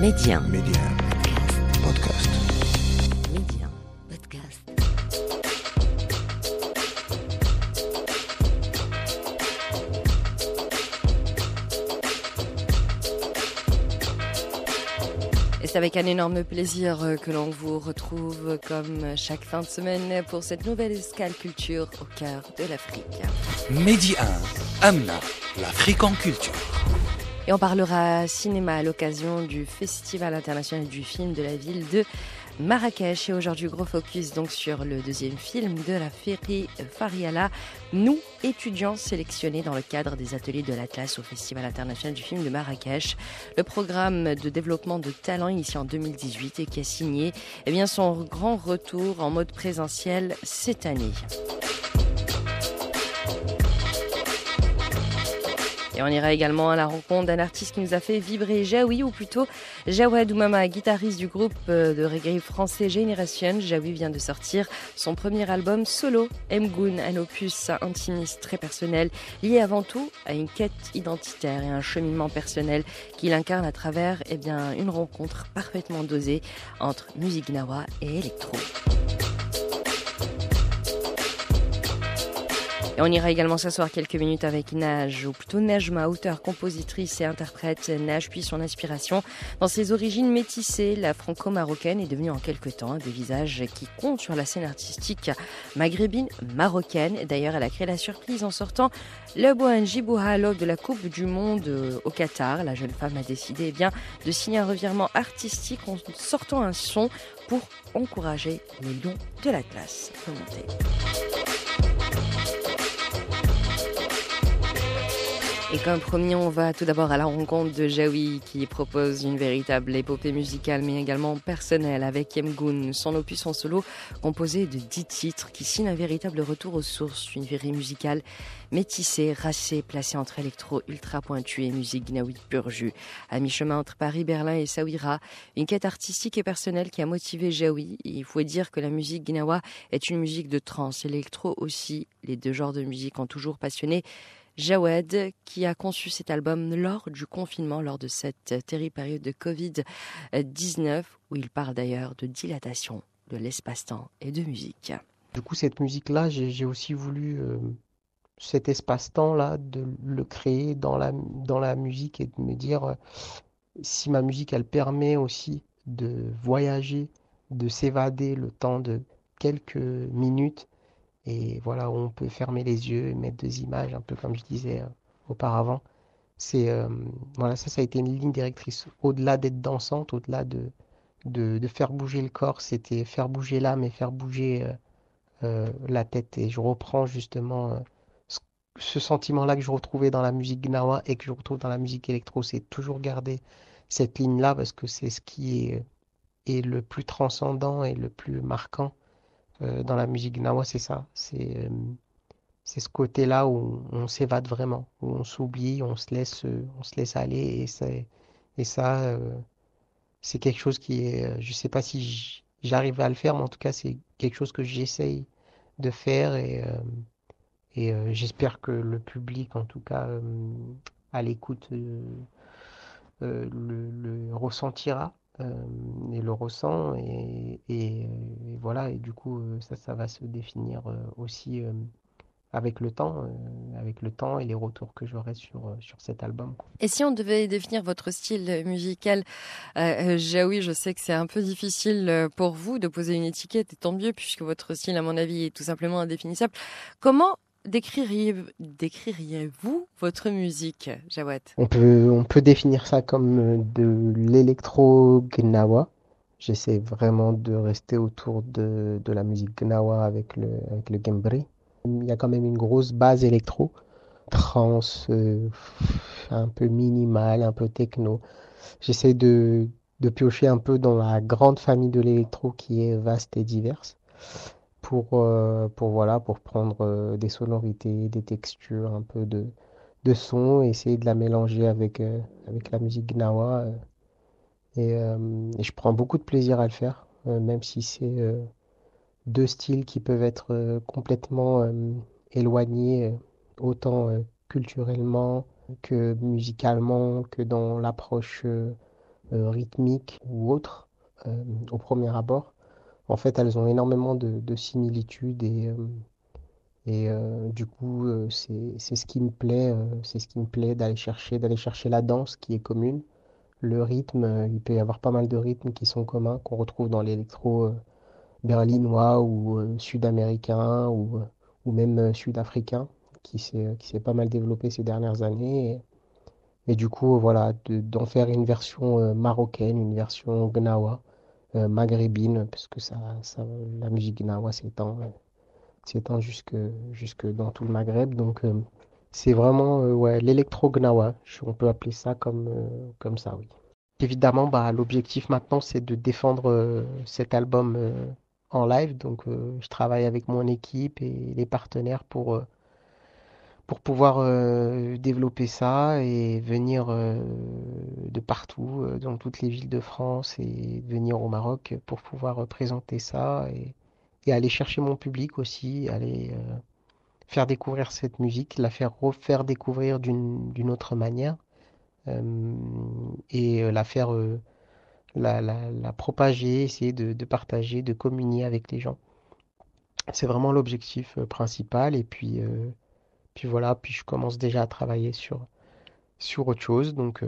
Média. Média. Podcast. Média. Podcast. Et c'est avec un énorme plaisir euh, que l'on vous retrouve comme chaque fin de semaine pour cette nouvelle escale culture au cœur de l'Afrique. Média 1. Amna. L'Afrique en culture. Et on parlera cinéma à l'occasion du Festival international du film de la ville de Marrakech. Et aujourd'hui, gros focus donc sur le deuxième film de la Ferry Fariala, Nous, étudiants sélectionnés dans le cadre des ateliers de l'Atlas au Festival international du film de Marrakech. Le programme de développement de talent initié en 2018 et qui a signé eh son grand retour en mode présentiel cette année. Et on ira également à la rencontre d'un artiste qui nous a fait vibrer Jaoui, ou plutôt Jawad Oumama, guitariste du groupe euh, de reggae français Generation. Jaoui vient de sortir son premier album solo, Mgoun, un opus intimiste très personnel, lié avant tout à une quête identitaire et un cheminement personnel qu'il incarne à travers eh une rencontre parfaitement dosée entre musique nawa et électro. Et on ira également s'asseoir quelques minutes avec Naj, ou plutôt Najma, auteur, compositrice et interprète. Naj puis son inspiration. Dans ses origines métissées, la franco-marocaine est devenue en quelque temps un des visages qui compte sur la scène artistique maghrébine marocaine. D'ailleurs, elle a créé la surprise en sortant le Boanji Bouhalo de la Coupe du Monde au Qatar. La jeune femme a décidé eh bien, de signer un revirement artistique en sortant un son pour encourager les lions de la classe. Remontez. Et comme promis, on va tout d'abord à la rencontre de Jaoui qui propose une véritable épopée musicale mais également personnelle avec Yemgoun, son opus en solo composé de dix titres qui signe un véritable retour aux sources, une série musicale métissée, racée, placée entre électro ultra pointu et musique gnaoui pur jus. À mi-chemin entre Paris, Berlin et Saouira, une quête artistique et personnelle qui a motivé Jaoui. Il faut dire que la musique gnawa est une musique de trance, l'électro aussi. Les deux genres de musique ont toujours passionné Jawed, qui a conçu cet album lors du confinement, lors de cette terrible période de Covid-19, où il parle d'ailleurs de dilatation de l'espace-temps et de musique. Du coup, cette musique-là, j'ai aussi voulu euh, cet espace-temps-là, de le créer dans la, dans la musique et de me dire euh, si ma musique, elle permet aussi de voyager, de s'évader le temps de quelques minutes et voilà, on peut fermer les yeux et mettre des images, un peu comme je disais euh, auparavant. C'est euh, voilà, ça, ça a été une ligne directrice. Au-delà d'être dansante, au-delà de, de, faire bouger le corps, c'était faire bouger l'âme et faire bouger euh, la tête. Et je reprends justement ce, sentiment-là que je retrouvais dans la musique gnawa et que je retrouve dans la musique électro. C'est toujours garder cette ligne-là parce que c'est ce qui est, est le plus transcendant et le plus marquant euh, dans la musique gnawa, c'est ça. C'est euh, ce côté-là où on s'évade vraiment, où on s'oublie, on se laisse, on se laisse aller. Et, et ça, euh, c'est quelque chose qui est, je sais pas si j'arrive à le faire, mais en tout cas, c'est quelque chose que j'essaye de faire et, et j'espère que le public, en tout cas, à l'écoute, le ressentira. Et le ressent et, voilà et du coup ça ça va se définir aussi avec le temps avec le temps et les retours que j'aurai sur sur cet album et si on devait définir votre style musical euh, Jaoui je sais que c'est un peu difficile pour vous de poser une étiquette et tant mieux puisque votre style à mon avis est tout simplement indéfinissable. Comment décririez-vous votre musique, Jawad? On peut, définir ça comme euh, de l'électro gnawa. J'essaie vraiment de rester autour de, la musique gnawa avec le, avec. Il y a quand même une grosse base électro, trance, euh, un peu minimal, un peu techno. J'essaie de piocher un peu dans la grande famille de l'électro qui est vaste et diverse pour, euh, pour, voilà, pour prendre euh, des sonorités, des textures, un peu de, de son, essayer de la mélanger avec, euh, avec la musique gnawa. Et, je prends beaucoup de plaisir à le faire, même si c'est deux styles qui peuvent être complètement éloignés, autant culturellement que musicalement, que dans l'approche rythmiques ou autres au premier abord. En fait, elles ont énormément de, similitudes et, et du coup, c'est ce qui me plaît, c'est ce qui me plaît d'aller chercher, d'aller chercher la danse qui est commune. Le rythme, il peut y avoir pas mal de rythmes qui sont communs, qu'on retrouve dans l'électro berlinois ou sud-américain ou, ou même sud-africain qui s'est pas mal développé ces dernières années. Et, du coup, voilà, d'en faire une version marocaine, une version gnawa, maghrébine, parce que ça, ça, la musique gnawa s'étend s'étend jusque, jusque dans tout le Maghreb. Donc, c'est vraiment ouais, l'électro-gnawa, on peut appeler ça comme, comme ça, oui. Évidemment, bah, l'objectif maintenant, c'est de défendre cet album en live. Donc, je travaille avec mon équipe et les partenaires pour, pour pouvoir développer ça et venir de partout, dans toutes les villes de France et venir au Maroc pour pouvoir présenter ça et, aller chercher mon public aussi, aller faire découvrir cette musique, la faire refaire découvrir d'une autre manière et la faire la, la, propager, essayer de, partager, de communier avec les gens. C'est vraiment l'objectif principal. Et puis, puis voilà, puis je commence déjà à travailler sur, sur autre chose. Donc,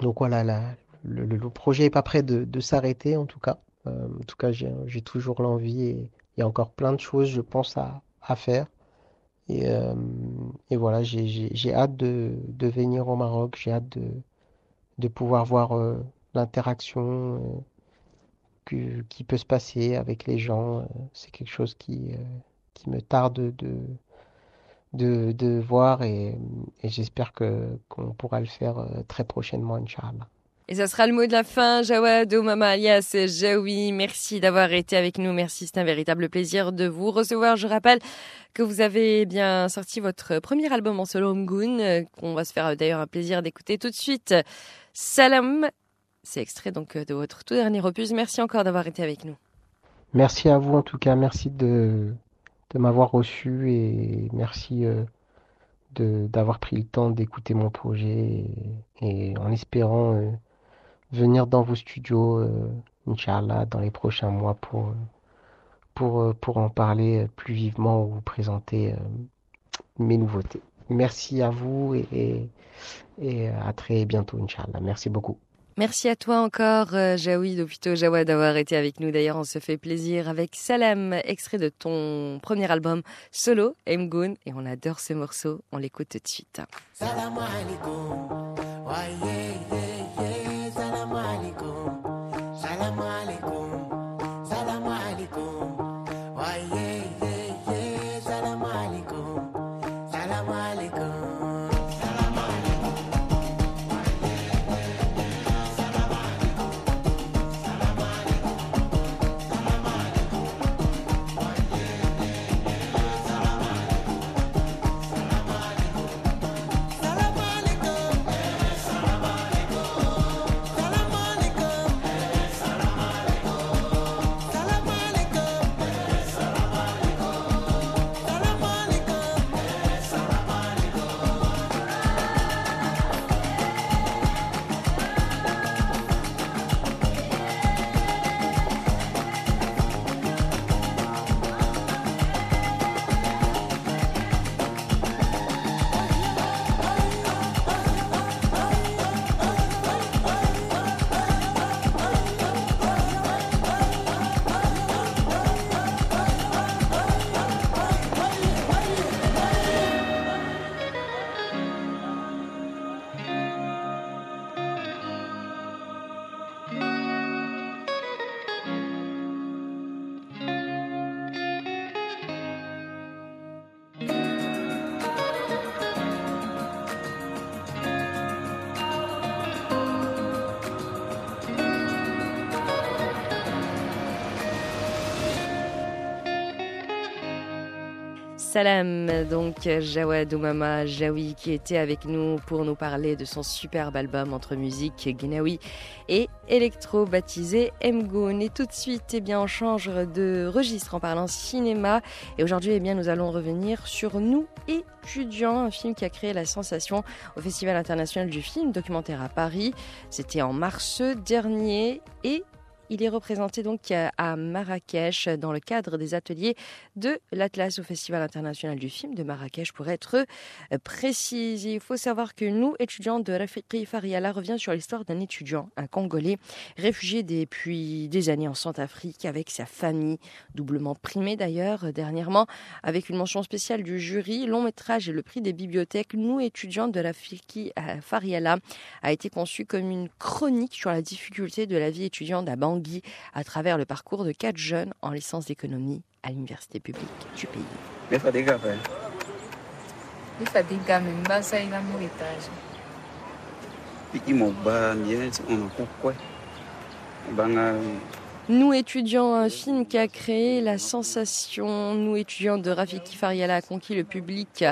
donc voilà, le, projet n'est pas prêt de, s'arrêter en tout cas. en tout cas, j'ai toujours l'envie et il y a encore plein de choses, je pense, à, à faire. Et, et voilà, j'ai hâte de, de, venir au Maroc, j'ai hâte de, de pouvoir voir l'interaction qui peut se passer avec les gens. C'est quelque chose qui, qui me tarde de, de, de voir et, et j'espère qu'on pourra le faire très prochainement, Inch'Allah. Et ça sera le mot de la fin, Jawad Mama alias Jaoui. Merci d'avoir été avec nous. Merci, c'est un véritable plaisir de vous recevoir. Je rappelle que vous avez bien sorti votre premier album en solo Mgoun, qu'on va se faire d'ailleurs un plaisir d'écouter tout de suite. Salam, c'est extrait donc de votre tout dernier opus. Merci encore d'avoir été avec nous. Merci à vous en tout cas. Merci de, de m'avoir reçu et merci euh, d'avoir pris le temps d'écouter mon projet et, en espérant euh, venir dans vos studios, euh, Inch'Allah, dans les prochains mois pour, en parler plus vivement ou vous présenter mes nouveautés. Merci à vous et, et, à très bientôt, Inch'Allah. Merci beaucoup. Merci à toi encore, Jaoui Dopito Jawad, d'avoir été avec nous. D'ailleurs, on se fait plaisir avec Salam, extrait de ton premier album solo, Mgoun, et on adore ce morceau. On l'écoute tout de suite. Salam Salam, donc Jawad Oumama Jawi qui était avec nous pour nous parler de son superbe album entre musique guinaoui et électro baptisé Mgoon. Et tout de suite, eh bien, on change de registre en parlant cinéma. Et aujourd'hui, eh bien, nous allons revenir sur Nous étudiants, un film qui a créé la sensation au Festival international du film documentaire à Paris. C'était en mars dernier et il est représenté donc à Marrakech dans le cadre des ateliers de l'Atlas au Festival international du film de Marrakech pour être euh, précis. Il faut savoir que nous, étudiants de Rafiki Fariala, revient sur l'histoire d'un étudiant, un Congolais, réfugié depuis des années en Centrafrique avec sa famille, doublement primée d'ailleurs dernièrement, avec une mention spéciale du jury, long métrage et le prix des bibliothèques. Nous, étudiants de Rafiki Fariala, a été conçu comme une chronique sur la difficulté de la vie étudiante à Bangui à travers le parcours de quatre jeunes en licence d'économie à l'université publique du pays. Nous étudiants, un film qui a créé la sensation. Nous étudiants de Rafiki Fariala a conquis le public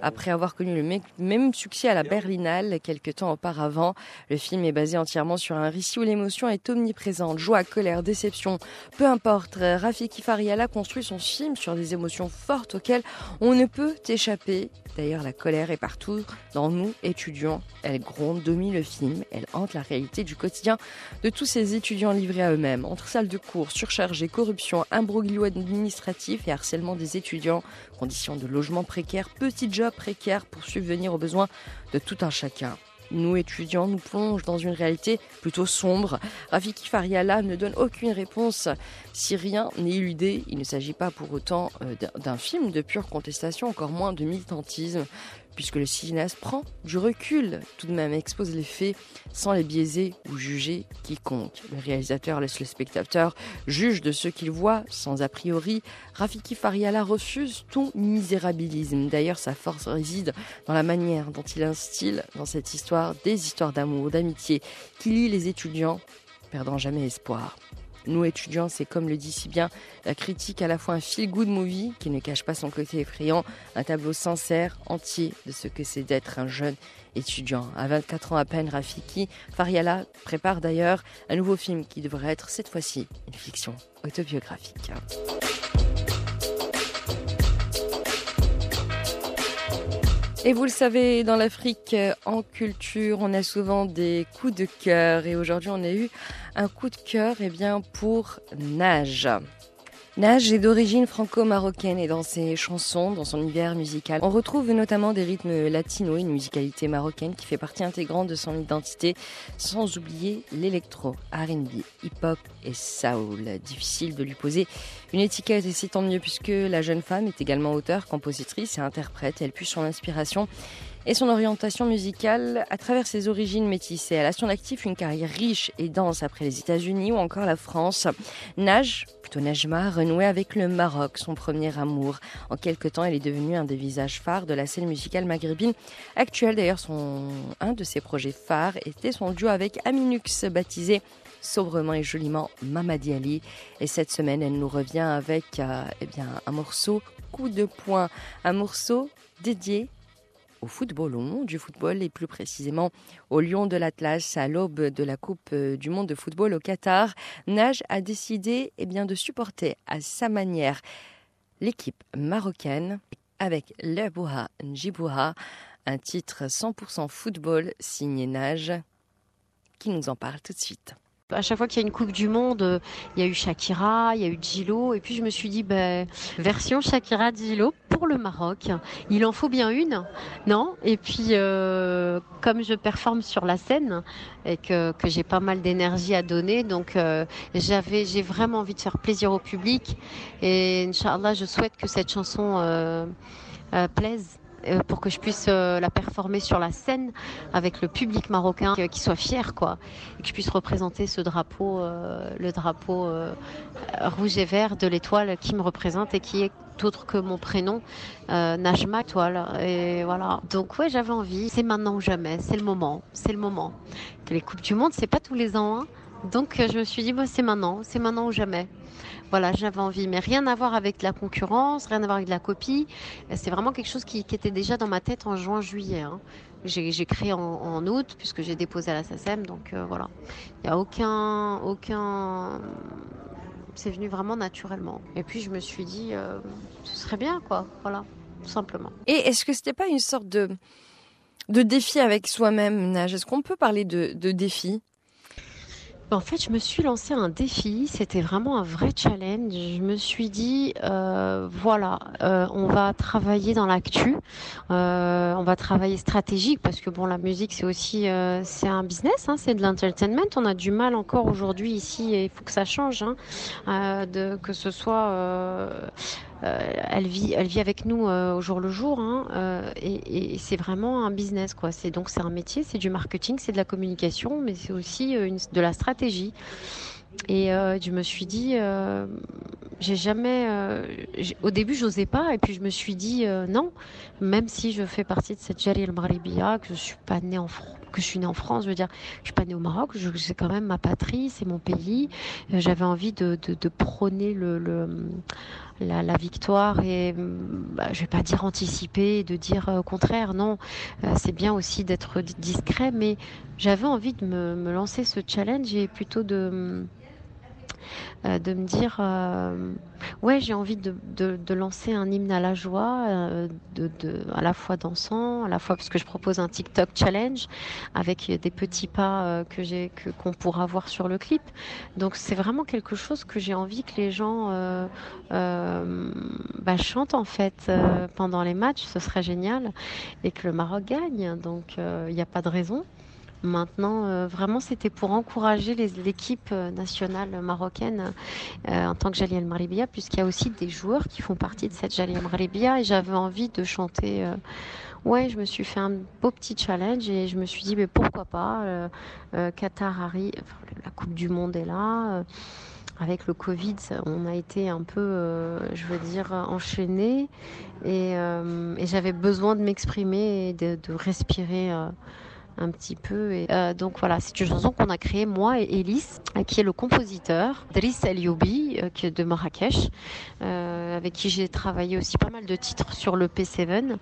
après avoir connu le même succès à la Berlinale quelques temps auparavant. Le film est basé entièrement sur un récit où l'émotion est omniprésente. Joie, colère, déception, peu importe. Rafiki Fariala construit son film sur des émotions fortes auxquelles on ne peut échapper. D'ailleurs, la colère est partout dans nous, étudiants. Elle gronde, domine le film, elle hante la réalité du quotidien de tous ces étudiants livrés à eux-mêmes. Entre de cours surchargées, corruption, imbroglio administratif et harcèlement des étudiants, conditions de logement précaires, petits jobs précaires pour subvenir aux besoins de tout un chacun nous étudiants nous plonge dans une réalité plutôt sombre. Rafiki Fariala ne donne aucune réponse. Si rien n'est éludé, il ne s'agit pas pour autant euh, d'un film de pure contestation, encore moins de militantisme puisque le cinéaste prend du recul, tout de même expose les faits sans les biaiser ou juger quiconque. Le réalisateur laisse le spectateur juge de ce qu'il voit sans a priori. Rafiki Fariala refuse tout misérabilisme. D'ailleurs, sa force réside dans la manière dont il instille dans cette histoire des histoires d'amour, d'amitié, qui lie les étudiants, perdant jamais espoir. Nous, étudiants, c'est comme le dit si bien la critique, à la fois un feel-good movie qui ne cache pas son côté effrayant, un tableau sincère, entier de ce que c'est d'être un jeune étudiant. À 24 ans à peine, Rafiki Fariala prépare d'ailleurs un nouveau film qui devrait être cette fois-ci une fiction autobiographique. Et vous le savez, dans l'Afrique, en culture, on a souvent des coups de cœur. Et aujourd'hui, on a eu un coup de cœur eh bien, pour Nage. Nage est d'origine franco-marocaine et dans ses chansons, dans son univers musical, on retrouve notamment des rythmes latinos, une musicalité marocaine qui fait partie intégrante de son identité, sans oublier l'électro, R&B, hip-hop et soul. Difficile de lui poser une étiquette et c'est tant mieux puisque la jeune femme est également auteure, compositrice et interprète. Elle puise son inspiration et son orientation musicale à travers ses origines métissées. Elle a son actif une carrière riche et dense après les États-Unis ou encore la France. Nage, plutôt Najma, renoué avec le Maroc, son premier amour. En quelque temps, elle est devenue un des visages phares de la scène musicale maghrébine actuelle. D'ailleurs, son, un de ses projets phares était son duo avec Aminux, baptisé sobrement et joliment Mamadi Ali. Et cette semaine, elle nous revient avec euh, eh bien, un morceau coup de poing, un morceau dédié au football, au monde du football et plus précisément au Lion de l'Atlas à l'aube de la Coupe euh, du monde de football au Qatar. Nage a décidé eh bien, de supporter à sa manière l'équipe marocaine avec l'Ebouha Njibouha, un titre 100% football signé Nage qui nous en parle tout de suite. À chaque fois qu'il y a une Coupe du Monde, euh, il y a eu Shakira, il y a eu Gilo, et puis je me suis dit, ben, version Shakira Gilo pour le Maroc. Il en faut bien une, non? Et puis, euh, comme je performe sur la scène et que, que j'ai pas mal d'énergie à donner, donc euh, j'avais, j'ai vraiment envie de faire plaisir au public. Et Inch'Allah, je souhaite que cette chanson plaise pour que je puisse euh, la performer sur la scène avec le public marocain qui soit fier quoi. Et que je puisse représenter ce drapeau euh, le drapeau rouge et vert de l'étoile qui me représente et qui est autre que mon prénom Najma étoile. Et voilà. Donc ouais j'avais envie. C'est maintenant ou jamais. C'est le moment. C'est le moment. Les coupes du monde c'est pas tous les ans hein. Donc je me suis dit, bah, c'est maintenant, c'est maintenant ou jamais. Voilà, j'avais envie, mais rien à voir avec la concurrence, rien à voir avec la copie. C'est vraiment quelque chose qui, était déjà dans ma tête en juin-juillet. Hein. J'ai créé en, août puisque j'ai déposé à la SACEM, donc euh, voilà. Il n'y a aucun, aucun. C'est venu vraiment naturellement. Et puis je me suis dit, euh, ce serait bien, quoi. Voilà, tout simplement. Et est-ce que c'était pas une sorte de de défi avec soi-même, Nage? Est-ce qu'on peut parler de, de défi? En fait, je me suis lancé un défi. C'était vraiment un vrai challenge. Je me suis dit, euh, voilà, euh, on va travailler dans l'actu, euh, on va travailler stratégique parce que bon, la musique c'est aussi c'est un business, hein, c'est de l'entertainment. On a du mal encore aujourd'hui ici et il faut que ça change, hein, que ce soit elle vit, elle vit avec nous euh, au jour le jour, hein, euh, et, c'est vraiment un business, quoi. C'est donc c'est un métier, c'est du marketing, c'est de la communication, mais c'est aussi de la stratégie. Et euh, je me suis dit, euh, j'ai jamais. Euh, au début, j'osais pas, et puis je me suis dit non. Même si je fais partie de cette Jali El Maribia, que je suis pas née en France, que je suis née en France, je veux dire, je suis pas née au Maroc, c'est quand même ma patrie, c'est mon pays. J'avais envie de, de, prôner la, victoire et bah, je vais pas dire anticiper, de dire au contraire, non, c'est bien aussi d'être discret, mais j'avais envie de me, me, lancer ce challenge et plutôt de euh, de me dire euh, ouais j'ai envie de, de, lancer un hymne à la joie euh, de, de, à la fois dansant à la fois parce que je propose un TikTok challenge avec des petits pas que j'ai que qu'on pourra voir sur le clip. Donc c'est vraiment quelque chose que j'ai envie que les gens bah, chantent en fait pendant les matchs. Ce serait génial et que le Maroc gagne. Donc il n'y a pas de raison Maintenant, euh, vraiment, c'était pour encourager l'équipe euh, nationale marocaine euh, en tant que Jali El Maribia, puisqu'il y a aussi des joueurs qui font partie de cette Jali El Maribia, et j'avais envie de chanter. ouais, je me suis fait un beau petit challenge et je me suis dit, mais pourquoi pas Qatar arrive, la Coupe du Monde est là avec le Covid, on a été un peu, je veux dire, enchaînés et, j'avais besoin de m'exprimer et de respirer un petit peu. Et, euh, donc voilà, c'est une chanson qu'on a créée moi et Elise, euh, qui est le compositeur, Driss El euh, qui est de Marrakech, avec qui j'ai travaillé aussi pas mal de titres sur le P7.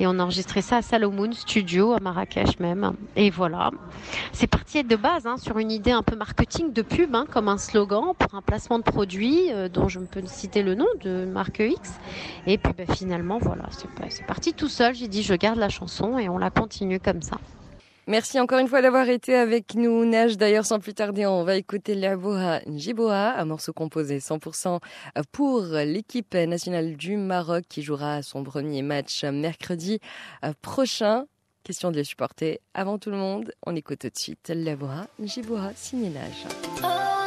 Et on a enregistré ça à Salomon Studio, à Marrakech même. Et voilà, c'est parti de base hein, sur une idée un peu marketing de pub, hein, comme un slogan pour un placement de produit dont je peux citer le nom de marque X. Et puis ben, finalement, voilà, c'est parti tout seul. J'ai dit je garde la chanson et on la continue comme ça. Merci encore une fois d'avoir été avec nous. Nage d'ailleurs sans plus tarder, on va écouter Laboha Njiboa, un morceau composé 100% pour l'équipe nationale du Maroc qui jouera son premier match mercredi prochain. Question de les supporter avant tout le monde. On écoute tout de suite Laboha Njiboa, signé Nage.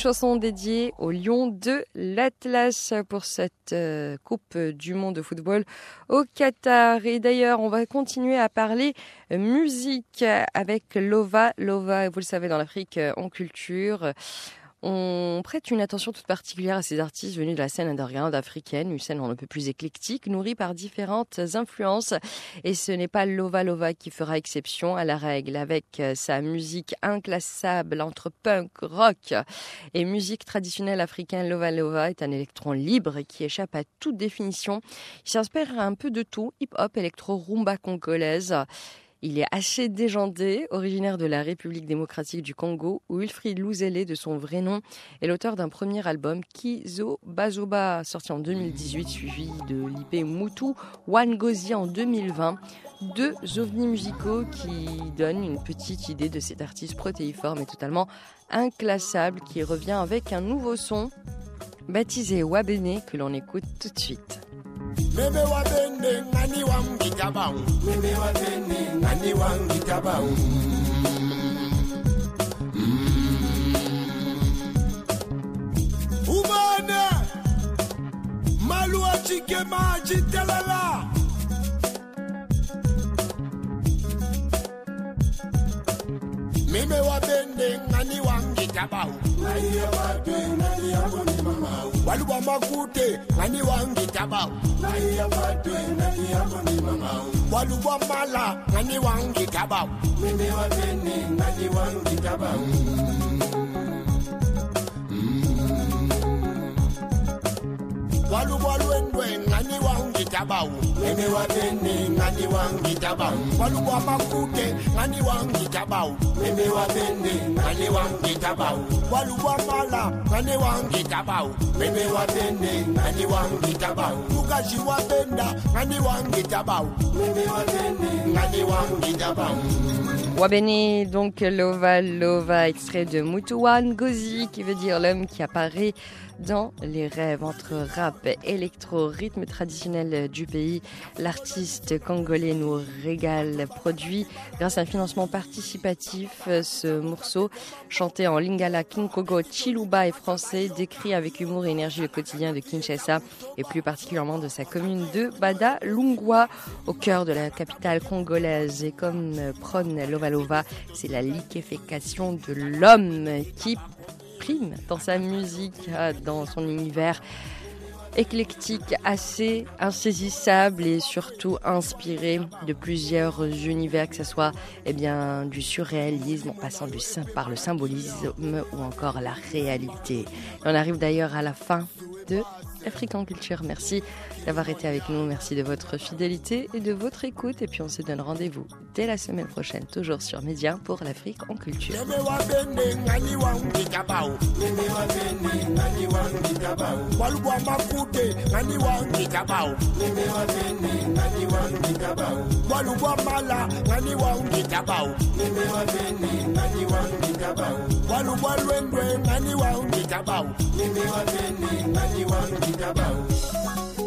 Chanson dédiée au lion de l'Atlas pour cette euh, Coupe du Monde de football au Qatar. Et d'ailleurs, on va continuer à parler musique avec Lova. Lova, vous le savez, dans l'Afrique en culture. On prête une attention toute particulière à ces artistes venus de la scène underground africaine, une scène un peu plus éclectique, nourrie par différentes influences. Et ce n'est pas Lova qui fera exception à la règle, avec sa musique inclassable entre punk, rock et musique traditionnelle africaine. Lova Lova est un électron libre qui échappe à toute définition. Il s'inspire un peu de tout, hip-hop, électro, rumba congolaise. Il est assez déjandé, originaire de la République démocratique du Congo, où Wilfried Louzele, de son vrai nom, est l'auteur d'un premier album, Kizo Bazoba, sorti en 2018, suivi de l'IP Moutou Wangozi en 2020. Deux ovnis musicaux qui donnent une petite idée de cet artiste protéiforme et totalement inclassable qui revient avec un nouveau son baptisé Wabene que l'on écoute tout de suite. Mebe wa bende ngani wangita bang. Mebe wa bende ngani wangita bang. Ubane malu chike maji telala. mimi wa wapende ngani wange? Tabau waluba makute ngani wange? Walu wa mala ngani wange? Tabau mimi wapende ngani wange? tabau lwendwe ngani wangitabau meme wabene ngani wangitabau waluba makute ngani wangitabau meme wabene ngani wangitabau waluba mala ngani wangitabau meme wabene ngani wangitabau lukazi wabenda ngani wangitabau meme wabene ngani wangitabau Wabene, donc Lova Lova, extrait de Mutuwan Gozi, qui veut dire l'homme qui apparaît dans les rêves entre rap, électro, rythme traditionnel du pays. L'artiste congolais nous régale, produit grâce à un financement participatif. Ce morceau, chanté en lingala, kinkogo, chiluba et français, décrit avec humour et énergie le quotidien de Kinshasa et plus particulièrement de sa commune de Bada Lungwa, au cœur de la capitale congolaise. Et comme prône Lova Lova, c'est la liquéfaction de l'homme qui dans sa musique, dans son univers éclectique, assez insaisissable et surtout inspiré de plusieurs univers, que ce soit eh bien, du surréalisme en passant du, par le symbolisme ou encore la réalité. on arrive d'ailleurs à la fin de Afrique en culture. Merci d'avoir été avec nous. Merci de votre fidélité et de votre écoute. Et puis on se donne rendez-vous dès la semaine prochaine, toujours sur Média pour l'Afrique en culture. walwendwe ngani wangidabao nimewatheni ngani wangidabao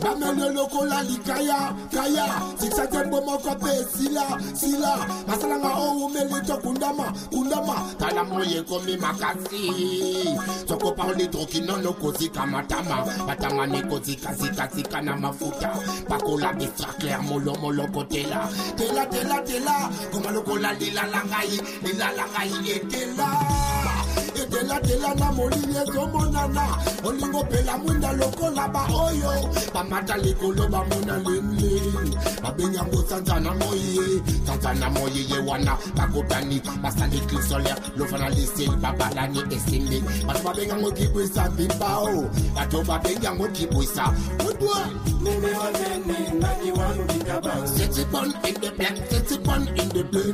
bamene lokola likaya kaya zithathe mbomoko be sila sila. Masalanga owumelitho oh, kundama kundama. Talamoyekomi makasi. Zokopaolidrokinonokozikamatama batanganekotsikazikazika na mafuta. Bakola bistraclair molomoloko tela tela tela tela. Koma lokola lilalangai lilalangai etela Itela tela na molile komonana Olingo pela munda loko laba oyo. Pamata likolo bamona sanzana Sanzana wana. Basali krisolaire babalani Bato kibwisa Bato kibwisa in the black Sitsi bon in the blue